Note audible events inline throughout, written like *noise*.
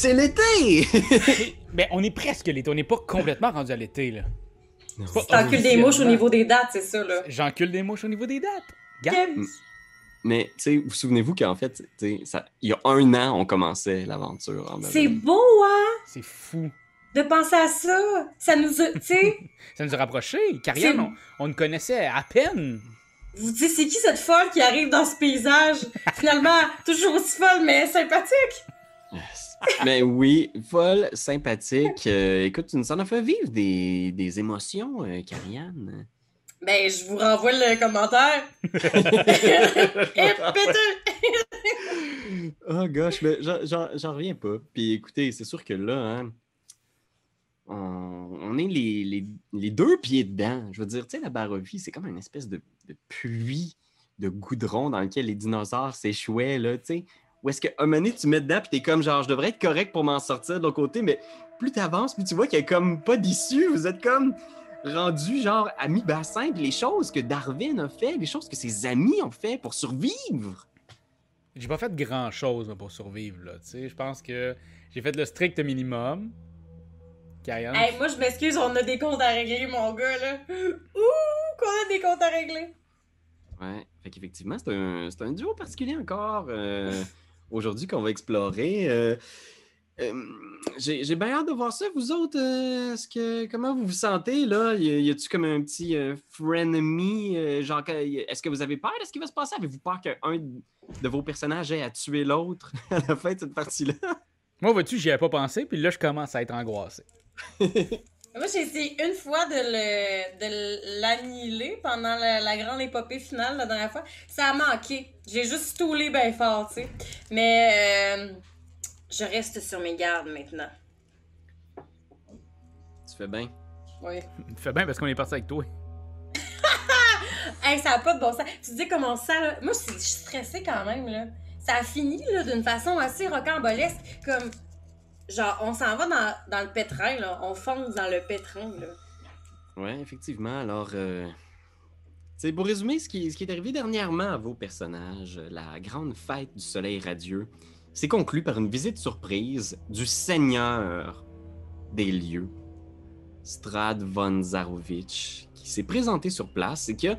C'est l'été! *laughs* Ben, on est presque l'été. On n'est pas complètement rendu à l'été, là. T'encules des mouches au niveau des dates, c'est ça, là. J'encule des mouches au niveau des dates. Yes. Mais, tu sais, vous souvenez-vous qu'en fait, tu sais, ça- il y a un an, on commençait l'aventure. en C'est beau, hein, C'est fou. de penser à ça. Ça nous a, tu sais, *laughs* Ça nous a rapprochés. C'est- on, on nous connaissait à peine. vous dites, c'est qui cette folle qui arrive dans ce paysage? Finalement, toujours aussi folle, mais sympathique? Yes. Mais oui, folle, sympathique. Euh, écoute, tu nous en as fait vivre des, des émotions, euh, Karianne. Ben, je vous renvoie le commentaire. *laughs* Et! Oh gosh, mais j'en- j'en j'en reviens pas. Puis écoutez, c'est sûr que là, hein, on, on est les, les- les deux pieds dedans. Je veux dire, tu sais, la Barovie, c'est comme une espèce de, de puits de goudron dans lequel les dinosaures s'échouaient, là, tu sais. Où est-ce qu'à un moment donné, tu mets dedans, puis t'es comme, genre, je devrais être correct pour m'en sortir de l'autre côté, mais plus t'avances, plus tu vois qu'il n'y a comme pas d'issue. Vous êtes comme rendu, genre, à mi-bassin, puis les choses que Darwin a fait, les choses que ses amis ont fait pour survivre. J'ai pas fait grand chose pour survivre, là. Tu sais, je pense que j'ai fait le strict minimum. Hey, moi, je m'excuse, on a des comptes à régler, mon gars, là. *gasps* Ouh, qu'on a des comptes à régler. Ouais, fait qu'effectivement, c'est un, c'est un duo particulier encore euh, *laughs* aujourd'hui qu'on va explorer. Euh, euh, J'ai bien hâte de voir ça. Vous autres, euh, est-ce que, comment vous vous sentez là? Y, a-tu comme un petit frenemy? genre, est-ce que vous avez peur de ce qui va se passer? Avez-vous peur qu'un de vos personnages ait à tuer l'autre *laughs* à la fin de cette partie-là? Moi, vois-tu, j'y avais pas pensé, puis là, je commence à être angoissé. *laughs* Moi, j'ai essayé une fois de le- de l'annihiler pendant la, la grande épopée finale la dernière fois. Ça a manqué. J'ai juste stoulé bien fort, tu sais. Mais euh, je reste sur mes gardes maintenant. Tu fais bien? Oui. *laughs* Fais bien parce qu'on est parti avec toi. *laughs* Hey, ça a pas de bon sens. Tu dis comment ça, là? Moi, je suis stressée quand même, là. Ça a fini, là, d'une façon assez rocambolesque. Comme, genre, on s'en va dans, le pétrin. On fonce dans le pétrin, là. Ouais, effectivement. Alors, euh, c'est pour résumer ce qui, ce qui est arrivé dernièrement à vos personnages, la grande fête du soleil radieux s'est conclue par une visite surprise du seigneur des lieux, Strad von Zarovich, qui s'est présenté sur place et qui a,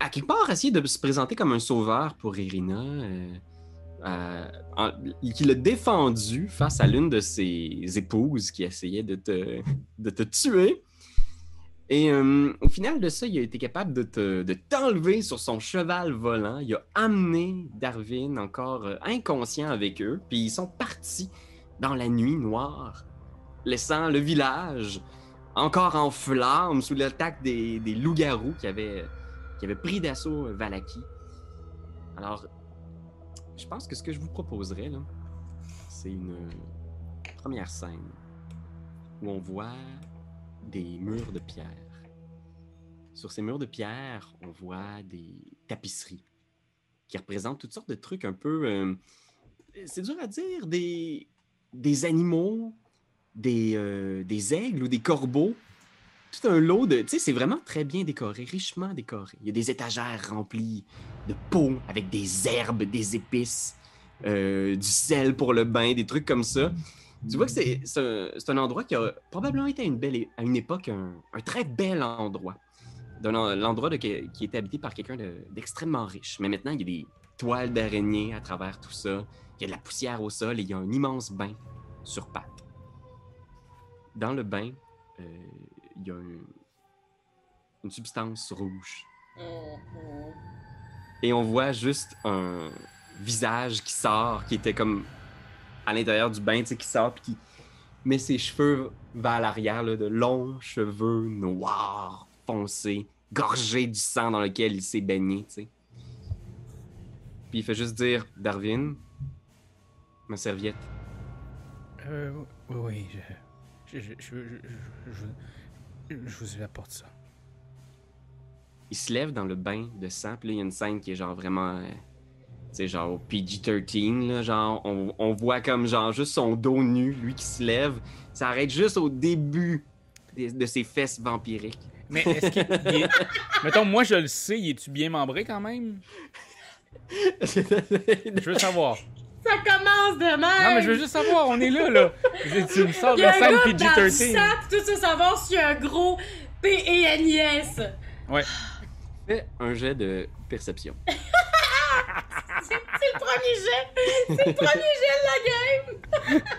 à quelque part, essayé de se présenter comme un sauveur pour Irina. euh, euh, en- qui l'a défendu face à l'une de ses épouses qui essayait de te, de te tuer. Et euh, au final de ça, il a été capable de te- de t'enlever sur son cheval volant. Il a amené Darwin encore euh, inconscient avec eux. Puis ils sont partis dans la nuit noire, laissant le village encore en flammes sous l'attaque des, des loups-garous qui avaient, qui avaient pris d'assaut Valaki. Alors, je pense que ce que je vous proposerais, là, c'est une première scène où on voit des murs de pierre. Sur ces murs de pierre, on voit des tapisseries qui représentent toutes sortes de trucs un peu... euh, c'est dur à dire, des, des animaux, des, euh, des aigles ou des corbeaux. Tout un lot de... Tu sais, c'est vraiment très bien décoré, richement décoré. Il y a des étagères remplies de pots avec des herbes, des épices, euh, du sel pour le bain, des trucs comme ça. Tu vois que c'est un, un endroit qui a probablement été à une, belle, à une époque un, très bel endroit. L'endroit qui était habité par quelqu'un de- d'extrêmement riche. Mais maintenant, il y a des toiles d'araignée à travers tout ça. Il y a de la poussière au sol et il y a un immense bain sur pattes. Dans le bain, euh, il y a un- une substance rouge. Mhm. Et on voit juste un visage qui sort, qui était comme à l'intérieur du bain, tu sais, qui sort, puis qui met ses cheveux vers l'arrière, là, de longs cheveux noirs, foncés, gorgés du sang dans lequel il s'est baigné, tu sais. Puis il fait juste dire Darwin, ma serviette. Euh, oui, oui, je, je, je, je, je, vous apporte ça. Il se lève dans le bain de sang, puis là, il y a une scène qui est genre vraiment. euh, tu sais, genre au PG-13, là, genre, on, on voit comme genre juste son dos nu, lui qui se lève. Ça arrête juste au début de ses fesses vampiriques. Mais est-ce que. il est- Mettons, moi, je le sais, il est-tu bien membré quand même? *laughs* Je veux savoir. Ça commence silence de merde. Non, mais je veux juste savoir, on est là, là. Tu me sors de Il y a la un scène gars dans le PG-13. sac, tout ça, savoir a un gros P-E-N-I-S. Ouais. Fais un jet de perception. *laughs* C'est le premier jet. C'est le premier jet de la game. *laughs*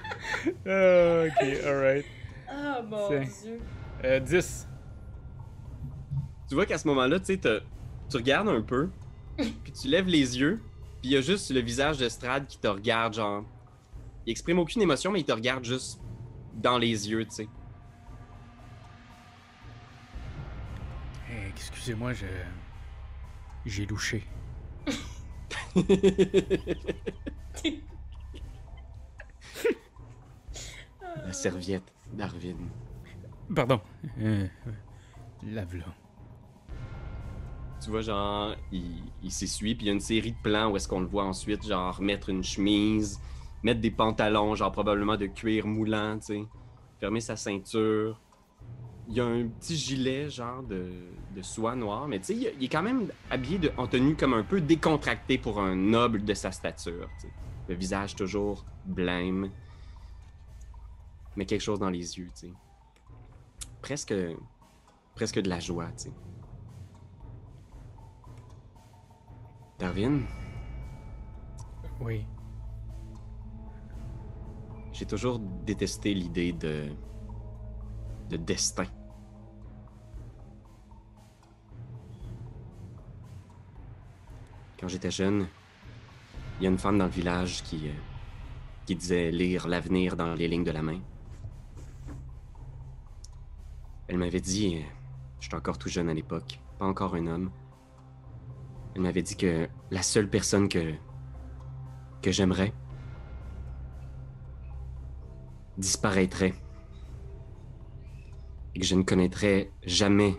Ah, ok, alright. Oh mon dieu. Euh, 10. Tu vois qu'à ce moment-là, tu sais, tu regardes un peu, *laughs* puis tu lèves les yeux, puis il y a juste le visage de Strad qui te regarde, genre. Il exprime aucune émotion, mais il te regarde juste dans les yeux, tu sais. Eh, Excusez-moi, je. J'ai louché. La serviette d'Arvin. Pardon. Euh, Lave-la. Tu vois, genre, il, s'essuie, puis il y a une série de plans où est-ce qu'on le voit ensuite, genre, mettre une chemise, mettre des pantalons, genre, probablement de cuir moulant, tu sais, fermer sa ceinture. Il y a un petit gilet, genre, de, soie noire, mais tu sais, il, est quand même habillé de, en tenue comme un peu décontracté pour un noble de sa stature, tu sais. Le visage toujours blême, mais quelque chose dans les yeux, tu sais. Presque, presque de la joie, tu sais. Darwin, Oui. j'ai toujours détesté l'idée de. de destin. Quand j'étais jeune, il y a une femme dans le village qui. euh, qui disait lire l'avenir dans les lignes de la main. Elle m'avait dit. euh, J'étais encore tout jeune à l'époque, pas encore un homme. Elle m'avait dit que la seule personne que. que j'aimerais. disparaîtrait. Et que je ne connaîtrais jamais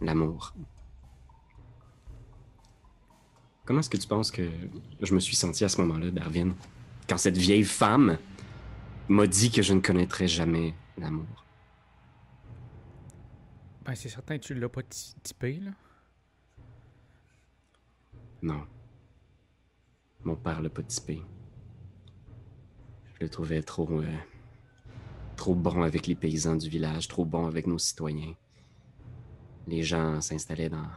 l'amour. Comment est-ce que tu penses que je me suis senti à ce moment-là, Darwin? Quand cette vieille femme m'a dit que je ne connaîtrais jamais l'amour? Ben, c'est certain que tu l'as pas typé, là. Non. Mon père l'a pas typé. Je le trouvais trop. euh, trop bon avec les paysans du village, trop bon avec nos citoyens. Les gens s'installaient dans.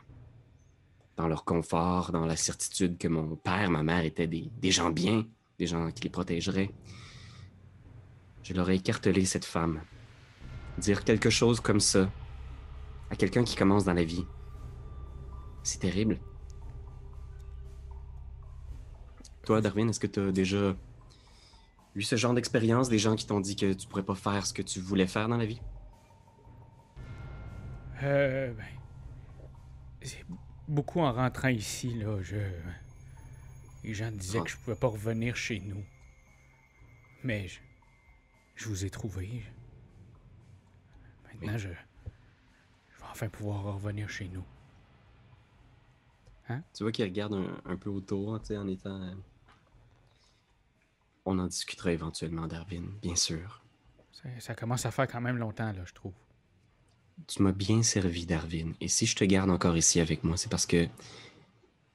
dans leur confort, dans la certitude que mon père, ma mère étaient des, des gens bien, des gens qui les protégeraient. Je leur ai écartelé cette femme. Dire quelque chose comme ça à quelqu'un qui commence dans la vie, c'est terrible. Toi, Darwin, est-ce que tu as déjà eu ce genre d'expérience, des gens qui t'ont dit que tu pourrais pas faire ce que tu voulais faire dans la vie? Euh, ben. C'est beaucoup en rentrant ici, là. Je. Les gens disaient Ah. que je pouvais pas revenir chez nous. Mais je. Je vous ai trouvé. Maintenant, je. Je vais enfin pouvoir revenir chez nous. Tu vois qu'il regarde un, un peu autour, tu sais, en étant. On en discutera éventuellement, Darwin, bien sûr. Ça, ça commence à faire quand même longtemps, là, je trouve. Tu m'as bien servi, Darwin. Et si je te garde encore ici avec moi, c'est parce que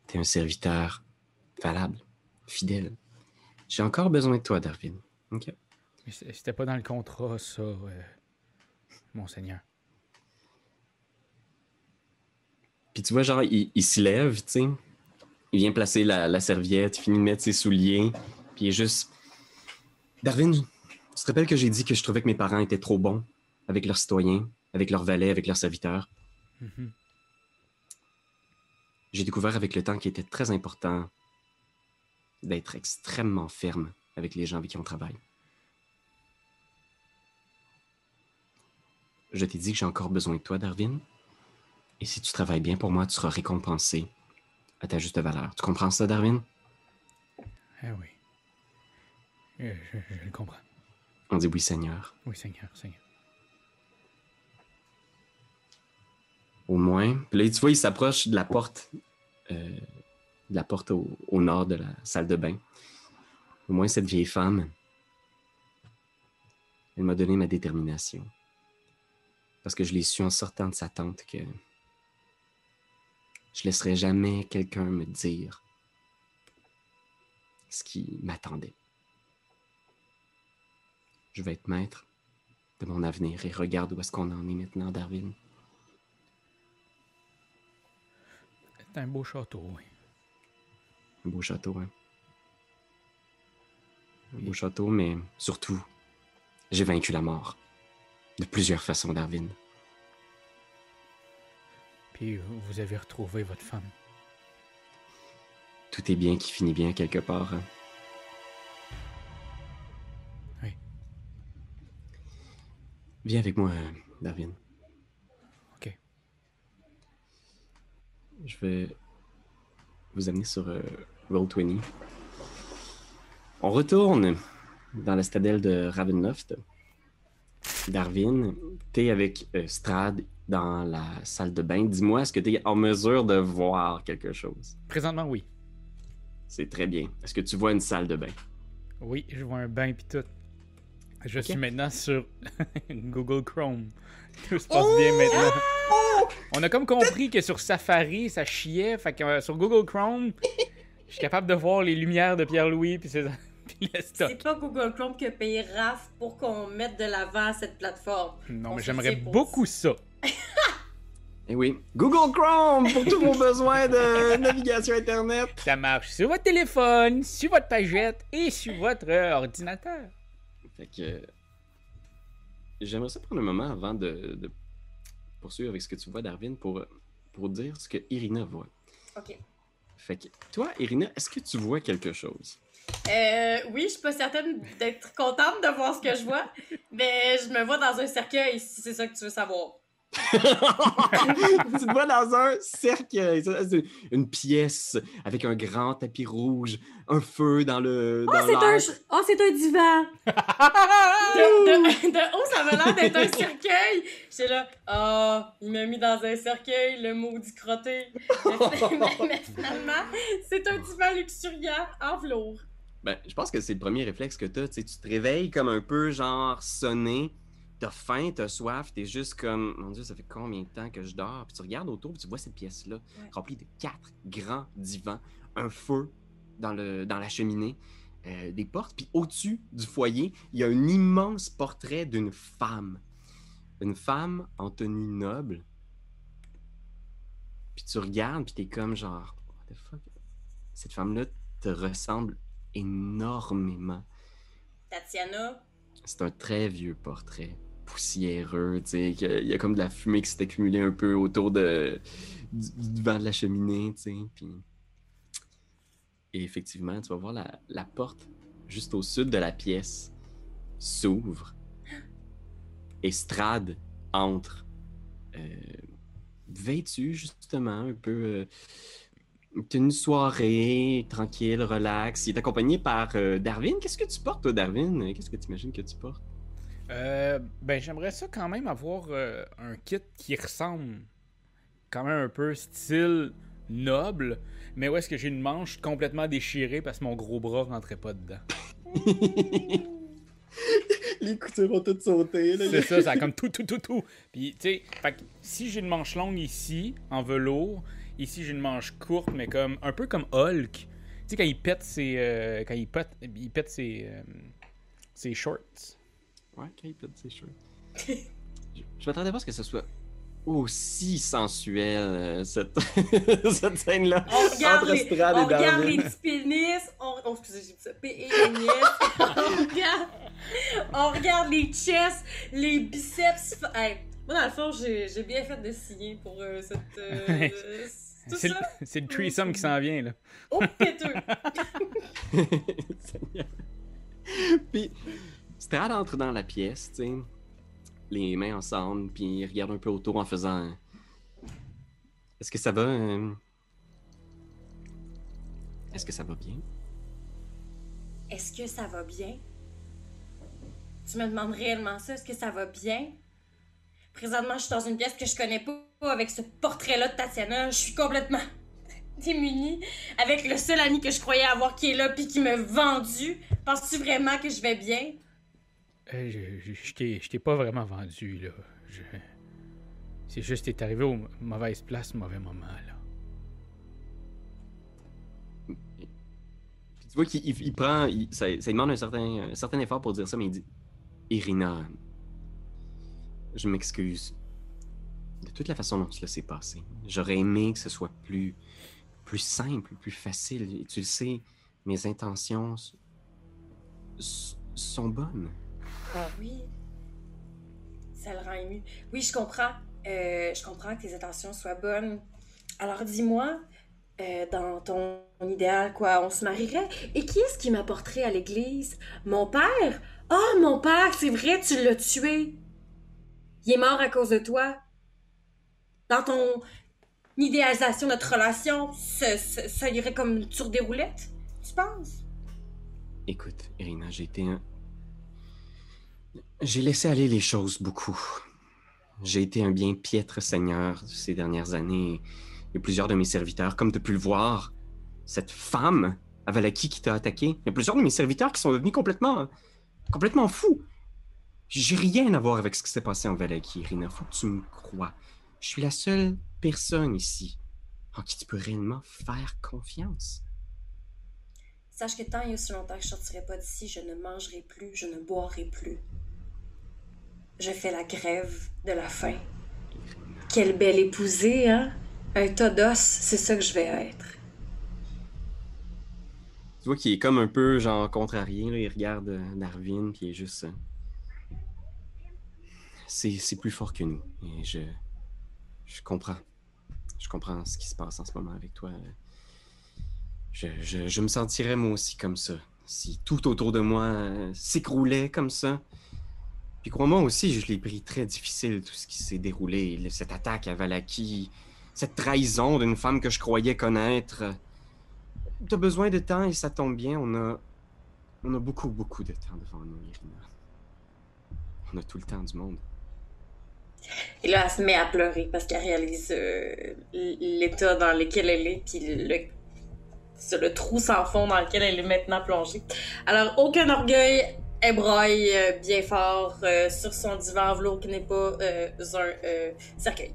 t'es un serviteur valable, fidèle. J'ai encore besoin de toi, Darwin. OK? Mais c'était pas dans le contrat, ça, euh, Monseigneur. Puis tu vois, genre, il, il s'y lève, tu sais. Il vient placer la, la serviette, il finit de mettre ses souliers. Puis il est juste. Darwin, tu te rappelles que j'ai dit que je trouvais que mes parents étaient trop bons avec leurs citoyens, avec leurs valets, avec leurs serviteurs? Mhm. J'ai découvert avec le temps qu'il était très important d'être extrêmement ferme avec les gens avec qui on travaille. Je t'ai dit que j'ai encore besoin de toi, Darwin. Et si tu travailles bien pour moi, tu seras récompensé à ta juste valeur. Tu comprends ça, Darwin? Ah oui. Je, je le comprends. On dit oui, Seigneur. Oui, Seigneur, Seigneur. Au moins. Puis là, tu vois, il s'approche de la porte, euh, de la porte au, au nord de la salle de bain. Au moins, cette vieille femme, elle m'a donné ma détermination. Parce que je l'ai su en sortant de sa tente que je laisserai jamais quelqu'un me dire ce qui m'attendait. Je vais être maître de mon avenir. Et regarde où est-ce qu'on en est maintenant, Darwin. C'est un beau château, oui. Un beau château, hein. Un beau château, mais surtout, j'ai vaincu la mort. De plusieurs façons, Darwin. Puis vous avez retrouvé votre femme. Tout est bien qui finit bien quelque part. hein. Viens avec moi, euh, Darwin. Ok. Je vais vous amener sur euh, Roll20. On retourne dans la stadelle de Ravenloft. Darwin, t'es avec euh, Strad dans la salle de bain. Dis-moi, est-ce que tu es en mesure de voir quelque chose? Présentement, oui. C'est très bien. Est-ce que tu vois une salle de bain? Oui, je vois un bain pis tout. Je suis maintenant sur *laughs* Google Chrome. *laughs* Tout se passe bien maintenant. On a comme compris que sur Safari, ça chiait. Fait que euh, sur Google Chrome, je suis capable de voir les lumières de Pierre-Louis puis, ses-. *laughs* C'est pas Google Chrome qui a payé RAF pour qu'on mette de l'avant cette plateforme. Non, On mais j'aimerais beaucoup ça. Eh oui, Google Chrome pour tous vos besoins de navigation Internet. Ça marche sur votre téléphone, sur votre pagette et sur votre ordinateur. Fait que. J'aimerais ça prendre un moment avant de, de poursuivre avec ce que tu vois, Darwin, pour, pour dire ce que Irina voit. Ok. Fait que, toi, Irina, est-ce que tu vois quelque chose? Euh, oui, je suis pas certaine d'être contente de voir ce que je vois, *laughs* mais je me vois dans un cercueil, si c'est ça que tu veux savoir. *laughs* tu te vois dans un c'est une pièce avec un grand tapis rouge, un feu dans le. Oh, c'est un, oh, un divan! *laughs* De, de- de haut, ça m'a l'air d'être un cercueil! J'étais là, oh, il m'a mis dans un cercueil, le maudit crotté. *laughs* Mais, mais- finalement, c'est un divan luxuriant en velours. Ben, je pense que c'est le premier réflexe que. Tu sais, tu te réveilles comme un peu genre sonné. T'as faim, t'as soif, t'es juste comme, mon Dieu, ça fait combien de temps que je dors? Puis tu regardes autour, puis tu vois cette pièce-là, Ouais. remplie de quatre grands divans, un feu dans, le, dans la cheminée, euh, des portes, puis au-dessus du foyer, il y a un immense portrait d'une femme. Une femme en tenue noble. Puis tu regardes, puis t'es comme genre, what the fuck? Cette femme-là te ressemble énormément. Tatiana, C'est un très vieux portrait, poussiéreux, tu sais, il y a comme de la fumée qui s'est accumulée un peu autour de, du, vent de la cheminée, tu sais, puis... Et effectivement, tu vas voir la, la porte juste au sud de la pièce s'ouvre et Strad entre, euh, vêtu justement, un peu... euh, tenue soirée, tranquille, relax. Il est accompagné par euh, Darwin. Qu'est-ce que tu portes, toi, Darwin? Qu'est-ce que tu imagines que tu portes? Euh, ben, j'aimerais ça quand même avoir euh, un kit qui ressemble quand même un peu style noble, mais où est-ce que j'ai une manche complètement déchirée parce que mon gros bras rentrait pas dedans. *laughs* Les coutures vont toutes sauter. Là. C'est ça, ça a comme tout, tout, tout, tout. Puis, tu sais, si j'ai une manche longue ici, en velours, ici j'ai une manche courte, mais comme un peu comme Hulk. Tu sais, quand il pète ses. euh, quand il pète, il pète ses. euh, ses shorts. Ouais, Kate, c'est sûr. je je m'attendais pas à ce que ce soit aussi sensuel, euh, cette, *laughs* cette scène-là. on regarde, Entre les, Strad on et regarde Darwin. les petits pénis, on, on, excusez, j'ai dit ça, P-E-N-I-S. on, regarde, on regarde les chests, les biceps. Hey, moi, dans le fond, j'ai j'ai bien fait de signer pour euh, cette... euh, *laughs* tout C'est le, ça? c'est le threesome qui s'en vient, là. Oh, péteux! *laughs* Seigneur. puis, Strad entre dans la pièce, tu sais, les mains ensemble, puis il regarde un peu autour en faisant. Est-ce que ça va? euh, Est-ce que ça va bien? Est-ce que ça va bien? Tu me demandes réellement ça? Est-ce que ça va bien? Présentement, je suis dans une pièce que je connais pas avec ce portrait-là de Tatiana. Je suis complètement *laughs* démunie avec le seul ami que je croyais avoir qui est là puis qui m'a vendu. Penses-tu vraiment que je vais bien? Je, je, je t'ai- pas vraiment vendu, là. C'est juste t'es arrivé aux mauvaises places, au mauvais moment, là. Tu vois qu'il il- il prend. ça, ça demande un certain, un certain effort pour dire ça, mais il dit Irina, je m'excuse de toute la façon dont cela s'est passé. J'aurais aimé que ce soit plus, plus simple, plus facile. Tu le sais, mes intentions sont bonnes. Ah oui. Ça le rend ému. Oui, je comprends. Euh, je comprends que tes intentions soient bonnes. Alors dis-moi, euh, dans ton idéal, quoi, on se marierait? Et qui est-ce qui m'apporterait à l'église? Mon père? Ah, oh, mon père, c'est vrai, tu l'as tué. Il est mort à cause de toi. Dans ton idéalisation de notre relation, ça, irait comme sur des roulettes, tu penses? Écoute, Irina, j'ai été un... J'ai laissé aller les choses beaucoup. J'ai été un bien piètre seigneur ces dernières années. Et plusieurs de mes serviteurs, comme tu as pu le voir, cette femme à Valaki qui t'a attaqué, il y a plusieurs de mes serviteurs qui sont devenus complètement, complètement fous. J'ai rien à voir avec ce qui s'est passé en Valaki, Irina. Faut que tu me crois. Je suis la seule personne ici en qui tu peux réellement faire confiance. Sache que tant et aussi longtemps que je sortirai pas d'ici, je ne mangerai plus, je ne boirai plus. Je fais la grève de la faim. Quelle belle épousée, hein? Un tas d'os, c'est ça que je vais être. Tu vois qu'il est comme un peu genre contrarié, il regarde euh, Darwin, puis il est juste. Euh, c'est plus fort que nous. Et je. Je comprends. Je comprends ce qui se passe en ce moment avec toi. Je, je, je me sentirais moi aussi comme ça. Si tout autour de moi euh, s'écroulait comme ça. Puis crois-moi aussi, je l'ai pris très difficile, tout ce qui s'est déroulé. Cette attaque à Valaki, cette trahison d'une femme que je croyais connaître. T'as besoin de temps et ça tombe bien. On a, on a beaucoup, beaucoup de temps devant nous, Irina. On a tout le temps du monde. Et là, elle se met à pleurer parce qu'elle réalise euh, l'état dans lequel elle est, puis le, le trou sans fond dans lequel elle est maintenant plongée. Alors, aucun orgueil, elle euh, bien fort euh, sur son divan velours qui n'est pas un cercueil.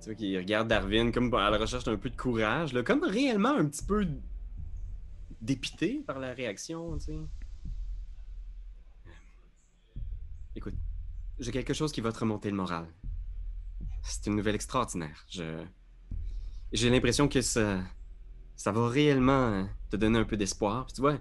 Tu vois qu'il regarde Darwin comme à la recherche d'un peu de courage, là, comme réellement un petit peu dépité par la réaction, tu sais. Écoute, j'ai quelque chose qui va te remonter le moral. C'est une nouvelle extraordinaire. Je... J'ai l'impression que ça... ça va réellement te donner un peu d'espoir. tu vois,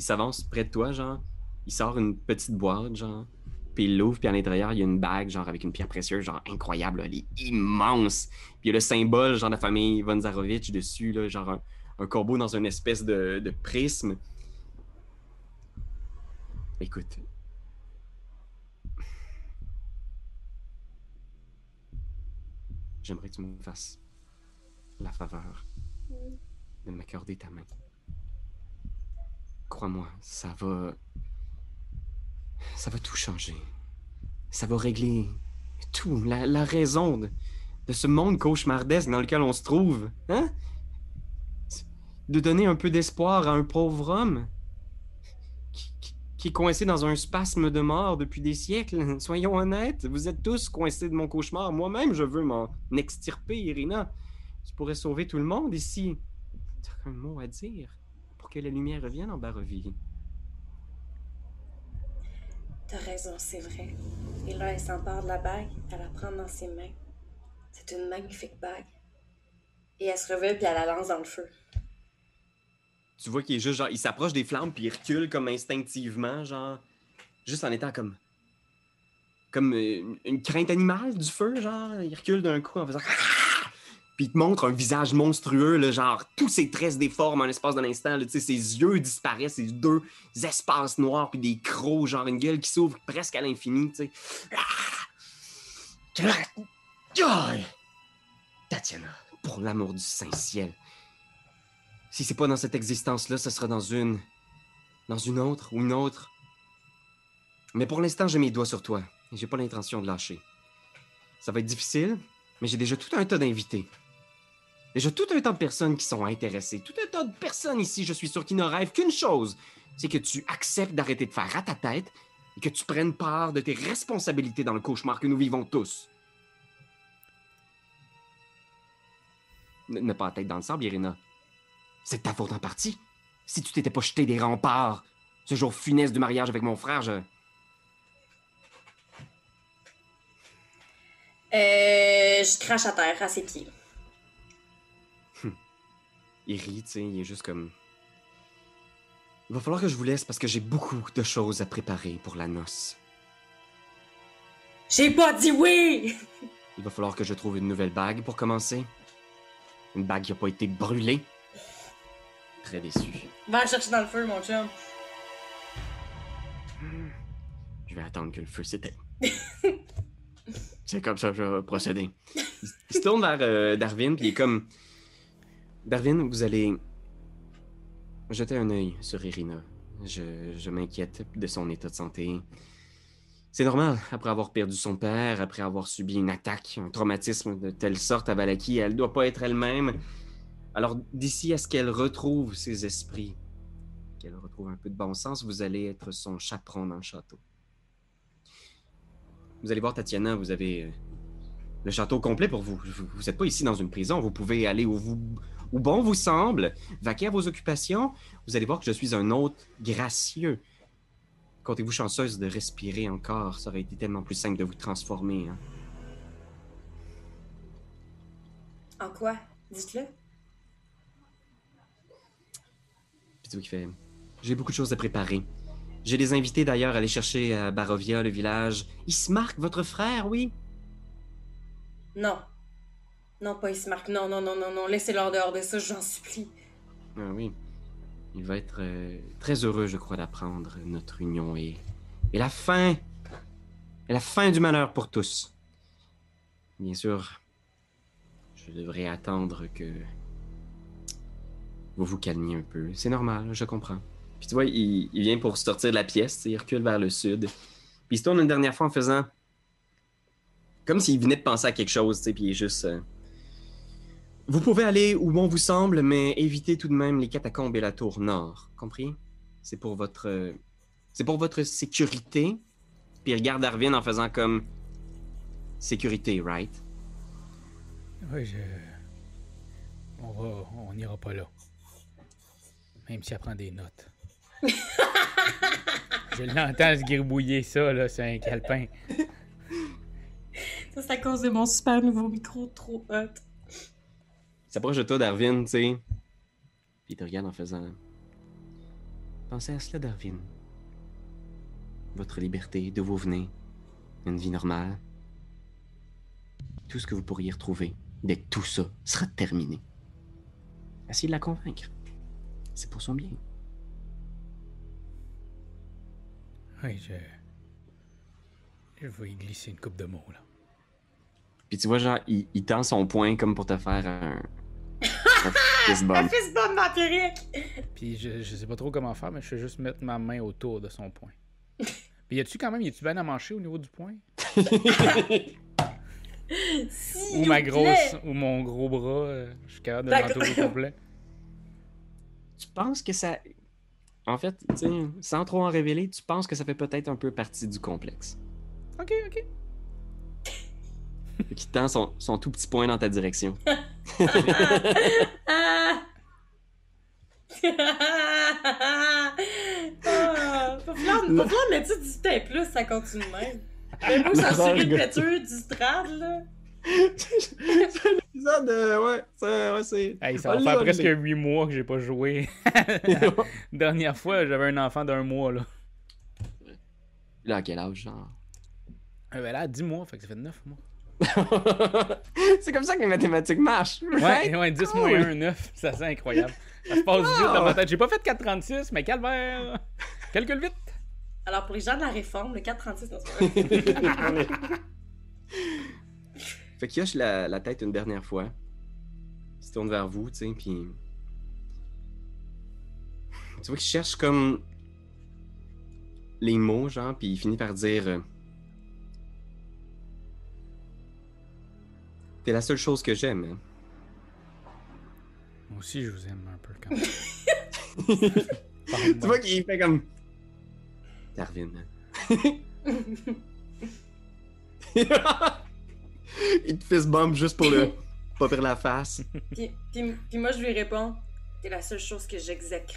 il s'avance près de toi, genre. Il sort une petite boîte, genre. Puis il l'ouvre, puis à l'intérieur, il y a une bague, genre, avec une pierre précieuse, genre, incroyable, Elle est immense. Puis il y a le symbole, genre, de la famille Von Zarovich dessus, là, genre, un, corbeau dans une espèce de, de prisme. Écoute, J'aimerais que tu me fasses la faveur de m'accorder ta main. Crois-moi, ça va. Ça va tout changer. Ça va régler tout. La, raison de, ce monde cauchemardesque dans lequel on se trouve. Hein? De donner un peu d'espoir à un pauvre homme qui est coincé dans un spasme de mort depuis des siècles. *laughs* Soyons honnêtes, vous êtes tous coincés de mon cauchemar. Moi-même, je veux m'en extirper, Irina. Tu pourrais sauver tout le monde ici. Tu as un mot à dire? Pour que la lumière revienne en Barovie. T'as raison, c'est vrai. Et là, elle s'empare de la bague, elle la prend dans ses mains. C'est une magnifique bague. Et elle se réveille puis elle la lance dans le feu tu vois qu'il est juste genre, il s'approche des flammes puis il recule comme instinctivement, genre, juste en étant comme, comme euh, une, crainte animale du feu, genre, il recule d'un coup en faisant, *laughs* puis il te montre un visage monstrueux, là, genre, tous ses traits déforment en l'espace d'un instant, sais, ses yeux disparaissent, ses deux espaces noirs puis des crocs, genre une gueule qui s'ouvre presque à l'infini, sais. Tatiana, pour l'amour du Saint-Ciel, si c'est pas dans cette existence-là, ce sera dans une. dans une autre ou une autre. Mais pour l'instant, j'ai mes doigts sur toi et j'ai pas l'intention de lâcher. Ça va être difficile, mais j'ai déjà tout un tas d'invités. Déjà tout un tas de personnes qui sont intéressées. Tout un tas de personnes ici, je suis sûr, qui ne rêvent qu'une chose c'est que tu acceptes d'arrêter de faire à ta tête et que tu prennes part de tes responsabilités dans le cauchemar que nous vivons tous. Ne pas la tête dans le sable, Irina. C'est ta faute en partie. Si tu t'étais pas jeté des remparts ce jour funeste du mariage avec mon frère, je... Euh, je crache à terre, à ses pieds. Il rit, tu sais, il est juste comme... Il va falloir que je vous laisse parce que j'ai beaucoup de choses à préparer pour la noce. J'ai pas dit oui! *laughs* Il va falloir que je trouve une nouvelle bague pour commencer. Une bague qui a pas été brûlée. Très déçu. Va chercher dans le feu, mon chum. Je vais attendre que le feu s'éteigne. *laughs* C'est comme ça que je vais procéder. Il, il se tourne vers euh, Darwin, puis il est comme... Darwin, vous allez jeter un œil sur Irina. Je, m'inquiète de son état de santé. C'est normal, après avoir perdu son père, après avoir subi une attaque, un traumatisme de telle sorte à Valaki, elle doit pas être elle-même. Alors, d'ici à ce qu'elle retrouve ses esprits, qu'elle retrouve un peu de bon sens, vous allez être son chaperon dans le château. Vous allez voir Tatiana, vous avez euh, le château complet pour vous. Vous n'êtes pas ici dans une prison, vous pouvez aller où, vous, où bon vous semble, vaquer à vos occupations. Vous allez voir que je suis un hôte gracieux. Comptez-vous chanceuse de respirer encore, ça aurait été tellement plus simple de vous transformer. hein. En quoi? Dites-le. Vois qu'il fait J'ai beaucoup de choses à préparer. J'ai des invités d'ailleurs à aller chercher à Barovia, le village. Ismark, votre frère, oui? Non. Non, pas Ismark. Non, non, non, non, non. Laissez-leur dehors de ça, j'en supplie. Ah oui. Il va être euh, très heureux, je crois, d'apprendre notre union et, et la fin. Et la fin du malheur pour tous. Bien sûr, je devrais attendre que vous vous calmiez un peu. C'est normal, je comprends. Puis tu vois, il, vient pour sortir de la pièce, il recule vers le sud. Puis il se tourne une dernière fois en faisant. Comme s'il venait de penser à quelque chose, tu sais, puis il est juste. euh, Vous pouvez aller où bon vous semble, mais évitez tout de même les catacombes et la tour nord. Compris? C'est pour votre. euh, C'est pour votre sécurité. Puis il regarde Arvin en faisant comme. Sécurité, right? Oui, je. On va. On n'ira pas là. Même si elle prend des notes. *laughs* je l'entends se gribouiller ça, là, c'est un calepin. Ça, c'est à cause de mon super nouveau micro trop hot. Il s'approche de toi, Darwin, tu sais. Puis il te regarde en faisant. Pensez à cela, Darwin. Votre liberté, d'où vous venez, une vie normale. Tout ce que vous pourriez retrouver dès que tout ça sera terminé. Essayez de la convaincre. C'est pour son bien. Oui, je. Je vais y glisser une coupe de mots, là. Puis tu vois, genre, il, il tend son poing comme pour te faire un. Fist bump. fils bonne vampirique! Puis je, je sais pas trop comment faire, mais je vais juste mettre ma main autour de son poing. *laughs* Puis y a-tu quand même, y a-tu bien à manger au niveau du poing? Ou ma plaît. grosse, ou mon gros bras, euh, je suis capable de l'entourer au complet. tu penses que ça. En fait, tu sais, sans trop en révéler, tu penses que ça fait peut-être un peu partie du complexe. Ok, ok. Qu'il tend son, son tout petit poing dans ta direction. *laughs* Ah! Ah! Faut falloir mettre ça du temps plus, ça continue de même. Pas que ça serait regarde. péteux du strad, là. c'est un épisode de. Ouais, ça, ouais, c'est. Hey, ça va faire presque l'a. 8 mois que j'ai pas joué. *laughs* *laughs* Dernière fois, j'avais un enfant d'un mois, là. Là, à quel âge, genre? Euh, ben là, 10 mois, fait que ça fait 9 mois. *laughs* C'est comme ça que les mathématiques marchent. Ouais, right? ouais 10 Cool. moins 1, 9. C'est assez incroyable. Ça se passe vite dans ma tête. J'ai pas fait 4,36, mais calvaire. Calcule vite. Alors, pour les gens de la réforme, le 436, non, c'est. *laughs* Fait qu'il hoche la, la tête une dernière fois. Il se tourne vers vous, tu sais, puis. Tu vois qu'il cherche comme. les mots, genre, puis il finit par dire. T'es la seule chose que j'aime. hein. Moi aussi, je vous aime un peu quand même. *laughs* Tu vois qu'il fait comme. Darwin. hein. *laughs* il te fist bump juste pour le. *laughs* pas perdre la face. puis, puis, puis moi, je lui réponds T'es la seule chose que j'exècre.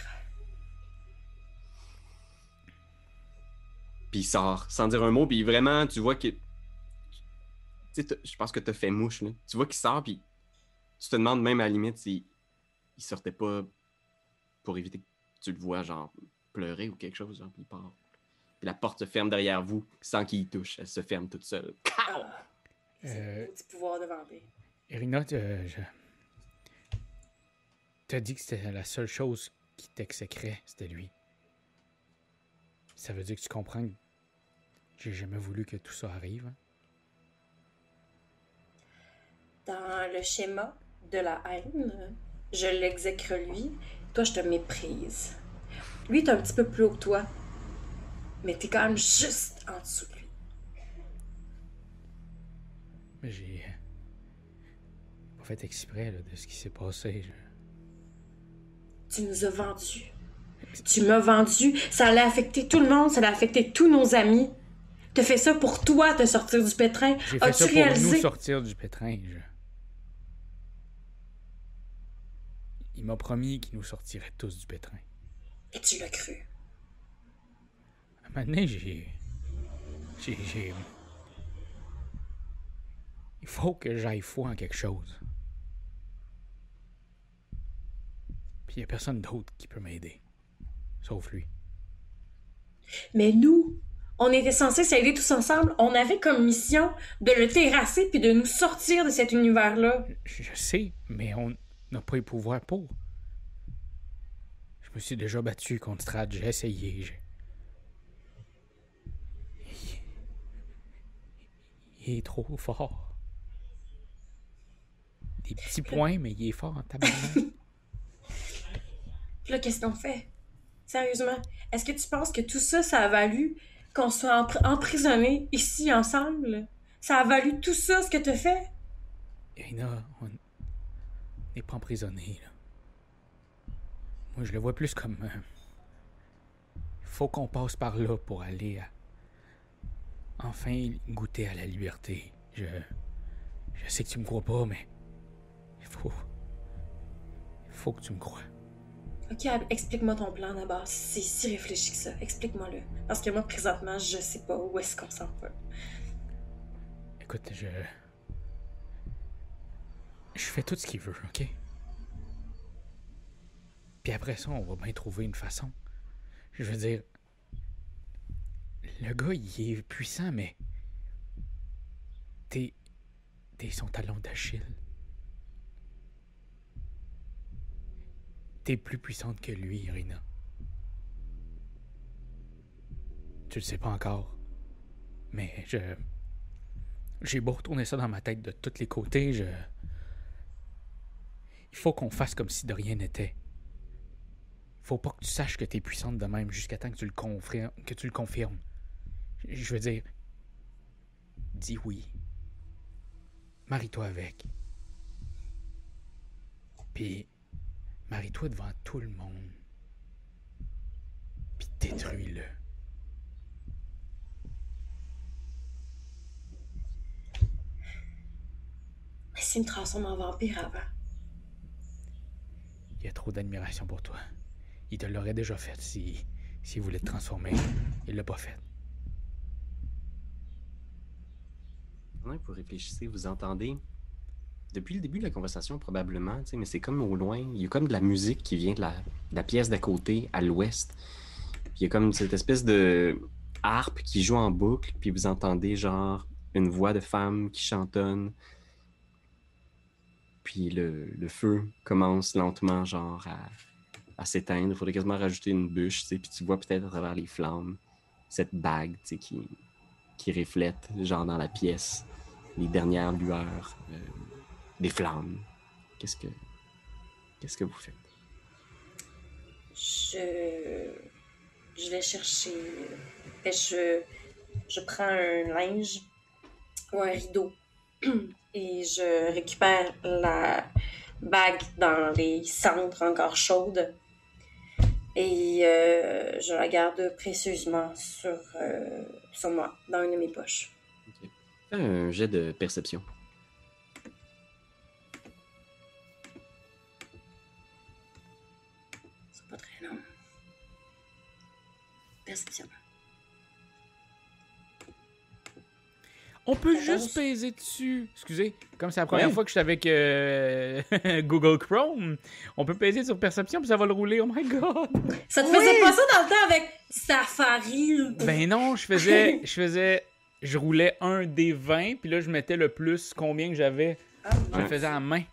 Puis il sort sans dire un mot. Puis vraiment, tu vois que. Tu sais, t'as- je pense que t'as fait mouche, là. Tu vois qu'il sort, puis tu te demandes même à la limite s'il il sortait pas pour éviter que tu le vois, genre, pleurer ou quelque chose, genre, puis il part. Puis la porte se ferme derrière vous sans qu'il y touche. Elle se ferme toute seule. Ah, Euh, c'est le petit pouvoir de vampire. Irina, tu je... t'as dit que c'était la seule chose qui t'exécrait, c'était lui. Ça veut dire que tu comprends que j'ai jamais voulu que tout ça arrive. hein? Dans le schéma de la haine, je l'exécre lui, toi je te méprise. Lui est un petit peu plus haut que toi, mais t'es quand même juste en dessous de lui. Mais j'ai pas fait exprès là, de ce qui s'est passé. je- Tu nous as vendus. Tu m'as vendu, ça allait affecter tout le monde, ça allait affecter tous nos amis. T'as fait ça pour toi te sortir du pétrin. J'ai fait As-tu ça pour réalisé? nous sortir du pétrin. je- Il m'a promis qu'il nous sortirait tous du pétrin. Et tu l'as cru? À un moment donné, j'ai. J'ai. j'ai- Il faut que j'aille foi en quelque chose. Puis il n'y a personne d'autre qui peut m'aider. Sauf lui. Mais nous, on était censés s'aider tous ensemble. On avait comme mission de le terrasser puis de nous sortir de cet univers-là. Je, je sais, mais on n'a pas les pouvoirs pour. Je me suis déjà battu contre Strad, j'ai essayé. Il... est trop fort. Des petits points, mais il est fort en tabarnak. Puis *laughs* là, qu'est-ce qu'on fait? Sérieusement, est-ce que tu penses que tout ça, ça a valu qu'on soit empr- emprisonnés ici ensemble? Ça a valu tout ça, ce que t'as fait? Irina, on n'est pas emprisonné, là. Moi, je le vois plus comme. Il faut qu'on passe par là pour aller à. Enfin goûter à la liberté. Je. Je sais que tu me crois pas, mais. Il faut. Il faut que tu me crois. Ok, explique-moi ton plan d'abord. C'est si réfléchi que ça. Explique-moi-le. Parce que moi, présentement, je sais pas où est-ce qu'on s'en va. Écoute, je. Je fais tout ce qu'il veut, ok? Puis après ça, on va bien trouver une façon. Je veux dire. Le gars, il est puissant, mais. T'es. T'es son talon d'Achille. T'es plus puissante que lui, Irina. Tu le sais pas encore. Mais je. J'ai beau retourner ça dans ma tête de tous les côtés, je. Il faut qu'on fasse comme si de rien n'était. Faut pas que tu saches que t'es puissante de même jusqu'à temps que tu le confirmes. Que tu le confirmes. Je- Je veux dire. Dis oui. Marie-toi avec. Puis. Marie-toi devant tout le monde. Puis détruis-le. Mais s'il me transforme en vampire avant. Il y a trop d'admiration pour toi. Il te l'aurait déjà fait si s'il voulait te transformer. Il l'a pas fait. Pendant que vous réfléchissez, vous entendez, depuis le début de la conversation probablement, mais c'est comme au loin, il y a comme de la musique qui vient de la, de la pièce d'à côté, à l'ouest. Il y a comme cette espèce de harpe qui joue en boucle, puis vous entendez genre une voix de femme qui chantonne. Puis le, feu commence lentement genre à, à s'éteindre. Il faudrait quasiment rajouter une bûche, puis tu vois peut-être à travers les flammes cette bague, qui, qui reflète, genre dans la pièce, les dernières lueurs euh, des flammes. Qu'est-ce que qu'est-ce que vous faites? Je. Je vais chercher. ben, je. Je prends un linge ou un rideau *clears throat* et je récupère la bague dans les cendres encore chaudes et euh, je la garde précieusement sur, euh, sur moi, dans une de mes poches. Fais un jet de perception. C'est pas très long. Perception. On peut 14. juste peser dessus. Excusez, comme c'est la première Ouais. fois que je suis avec euh, *laughs* Google Chrome, on peut peser sur perception puis ça va le rouler. Oh my god. Ça te faisait pas ça dans le temps avec Safari? Ben non, je faisais, je faisais, je roulais un des 20 puis là je mettais le plus combien que j'avais. Ah, Je le faisais à main.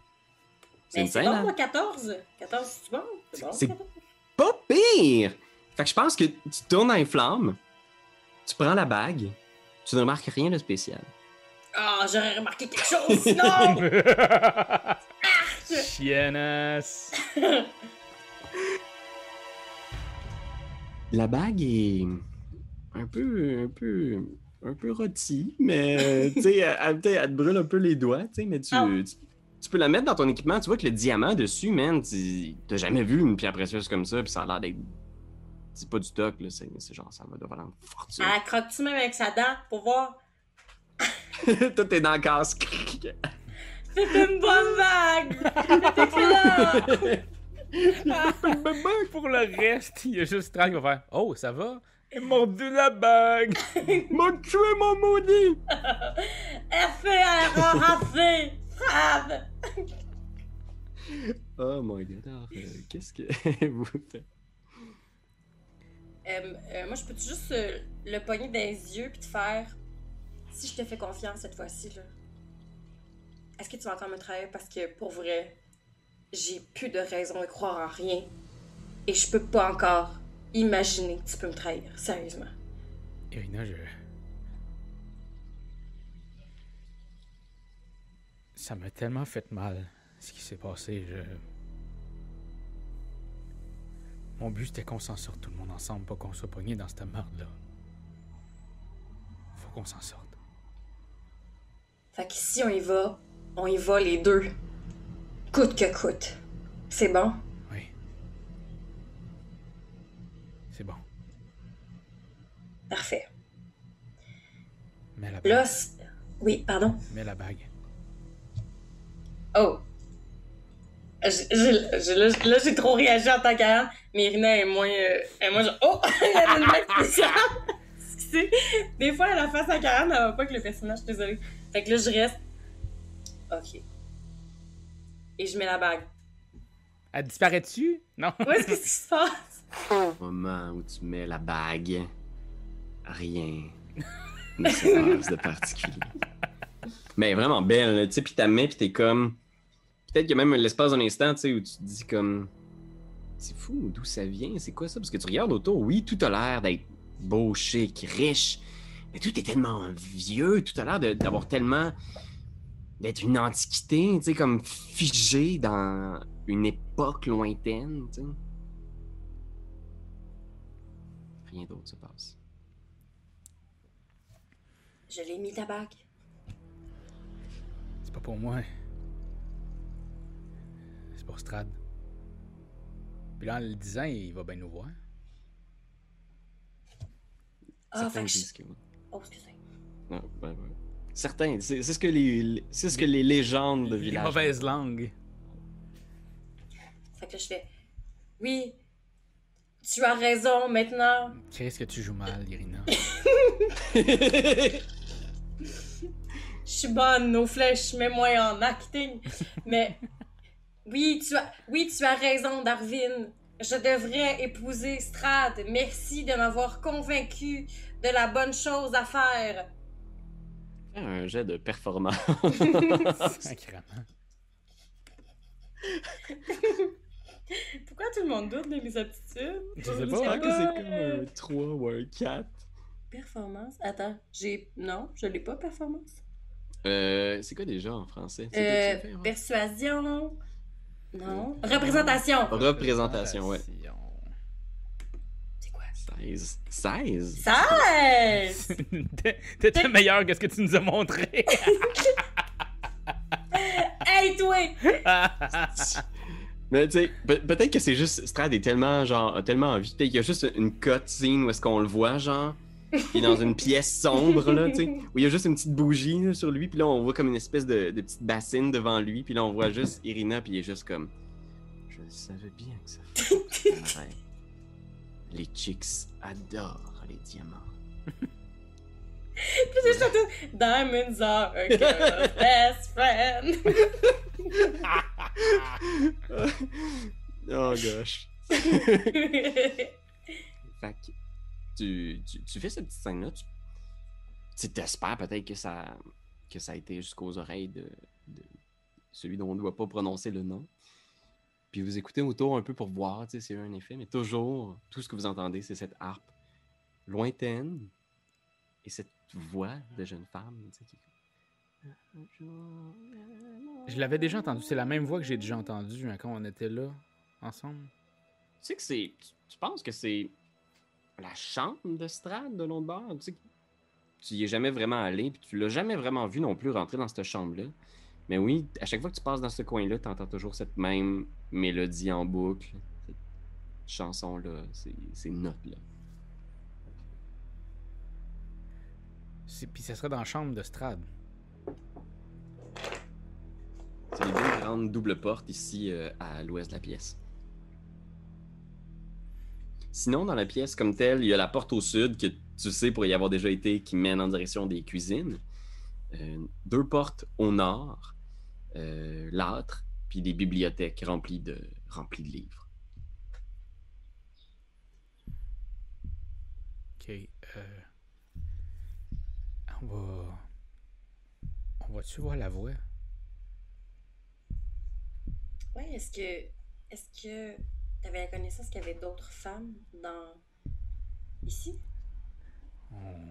C'est Ben, une bon, hein? moi, 14. 14, c'est bon? C'est bon? C'est- 14? Pas pire! Fait que je pense que tu tournes dans les flammes, tu prends la bague, tu ne remarques rien de spécial. Ah, j'aurais remarqué quelque chose, sinon! *laughs* Chiennasse. *laughs* La bague est un peu, un peu, un peu rôtie, mais *laughs* tu sais, elle, elle- peut-être, elle te brûle un peu les doigts, tu sais, mais tu, Ah. tu, tu peux la mettre dans ton équipement. Tu vois que le diamant dessus, man, tu t'as jamais vu une pierre précieuse comme ça, puis ça a l'air d'être. C'est pas du stock, là, c'est c'est genre, ça va devoir valoir une fortune. Elle croque-tu même avec sa dent pour voir? *laughs* Tout est dans le casque. C'est une bonne vague! C'est excellent! Pour le reste, il y a juste Strad qui va faire Oh, ça va? M'a mordu la bague. *laughs* M'a tué mon maudit! Frave! Oh my god, alors, euh, qu'est-ce que *laughs* vous faites? Euh, euh, moi, je peux-tu juste euh, le pogner dans les yeux puis te faire. Si je te fais confiance cette fois-ci. Est-ce que tu vas encore me trahir? Parce que pour vrai, j'ai plus de raison de croire en rien. Et je peux pas encore imaginer que tu peux me trahir. Sérieusement. Irina, je. Ça m'a tellement fait mal ce qui s'est passé. Je. Mon but c'était qu'on s'en sorte tout le monde ensemble, pas qu'on soit pogné dans cette merde-là. Faut qu'on s'en sorte. Fait que si on y va, on y va les deux. Coûte que coûte. C'est bon? Oui. C'est bon. Parfait. Mets la Là, bague. oui, pardon. Mets la bague. Oh. J'ai- j'ai- Là, là, j'ai trop réagi en tant qu'Anne, mais Irina est moins. euh, est moins genre, oh! *laughs* Elle a une bague spéciale! Des fois, la face à Karen, elle va pas que le personnage, je suis désolée. Fait que là, je reste. Ok. Et je mets la bague. Elle disparaît-tu? Non. Où est-ce que ça se passe? Au moment où tu mets la bague, rien ne se passe de particulier. Mais vraiment belle, là, tu sais, puis ta main, puis t'es comme... Peut-être qu'il y a même l'espace d'un instant, tu sais, où tu te dis comme... C'est fou, d'où ça vient, c'est quoi ça? Parce que tu regardes autour, oui, tout a l'air d'être beau, chic, riche, mais tout est tellement vieux, tout a l'air d'avoir tellement... d'être une antiquité, tu sais, comme figé dans une époque lointaine, tu sais. Rien d'autre se passe. Je l'ai mis ta bague. C'est pas pour moi. C'est pour Strad. Puis là, en le disant, il va bien nous voir. Ah, Certains fait que je... disent que oui. Oh, excusez. Non, ben, ouais. Certains, c'est ce que les, c'est ce que les légendes de Les village. mauvaises langues. Fait que là, je fais. Oui. Tu as raison, maintenant. Qu'est-ce que tu joues mal, Irina? *laughs* Je suis bonne aux flèches, mets-moi en acting. Mais oui, tu as, oui, tu as raison, Darwin. Je devrais épouser Strad. Merci de m'avoir convaincu de la bonne chose à faire. Un jet de performance. *laughs* Sacrément. *laughs* Pourquoi tout le monde doute de mes aptitudes? Je sais Je pas, crois hein? que c'est comme un 3 ou un 4. Performance? Attends, j'ai. Non, je l'ai pas, performance. Euh, c'est quoi déjà en français? Euh, hein? persuasion. Non. Représentation. Représentation, ouais. C'est quoi? 16. 16? 16! T'étais meilleur que ce que tu nous as montré? *laughs* hey, toi! *laughs* Mais tu sais, pe- peut-être que c'est juste. Strad est tellement, genre, tellement envie. Peut-être qu'il y a juste une cutscene où est-ce qu'on le voit, genre. Il est dans une pièce sombre, là, tu sais. Où il y a juste une petite bougie là, sur lui. Puis là, on voit comme une espèce de, de petite bassine devant lui. Puis là, on voit juste Irina. Puis il est juste comme. Je savais bien que ça fonctionnerait. Les chicks adorent les diamants. Puis c'est ça tout. Diamonds are a girl's best friend. *laughs* oh gosh. *laughs* fait que tu, tu, tu, fais cette petite scène-là, tu t'espères peut-être que ça, que ça a été jusqu'aux oreilles de, de celui dont on ne doit pas prononcer le nom. Puis vous écoutez autour un peu pour voir s'il y a un effet, mais toujours, tout ce que vous entendez, c'est cette harpe lointaine et cette voix de jeune femme. Qui... Je l'avais déjà entendu. C'est la même voix que j'ai déjà entendue hein, quand on était là, ensemble. Tu sais que c'est. Tu penses que c'est la chambre de Strad de l'autre bord? Tu sais tu y es jamais vraiment allé, puis tu l'as jamais vraiment vu non plus rentrer dans cette chambre-là. Mais oui, à chaque fois que tu passes dans ce coin-là, tu entends toujours cette même mélodie en boucle, cette chanson-là, ces notes-là. Puis ça serait dans la chambre de Strad. C'est les deux grandes doubles portes ici euh, à l'ouest de la pièce. Sinon, dans la pièce comme telle, il y a la porte au sud que tu sais pour y avoir déjà été qui mène en direction des cuisines. Euh, deux portes au nord, euh, l'âtre, puis des bibliothèques remplies de, remplies de livres. Ok. On va. On va-tu voir la voix? Ouais, est-ce que. Est-ce que t'avais la connaissance qu'il y avait d'autres femmes dans. ici? On...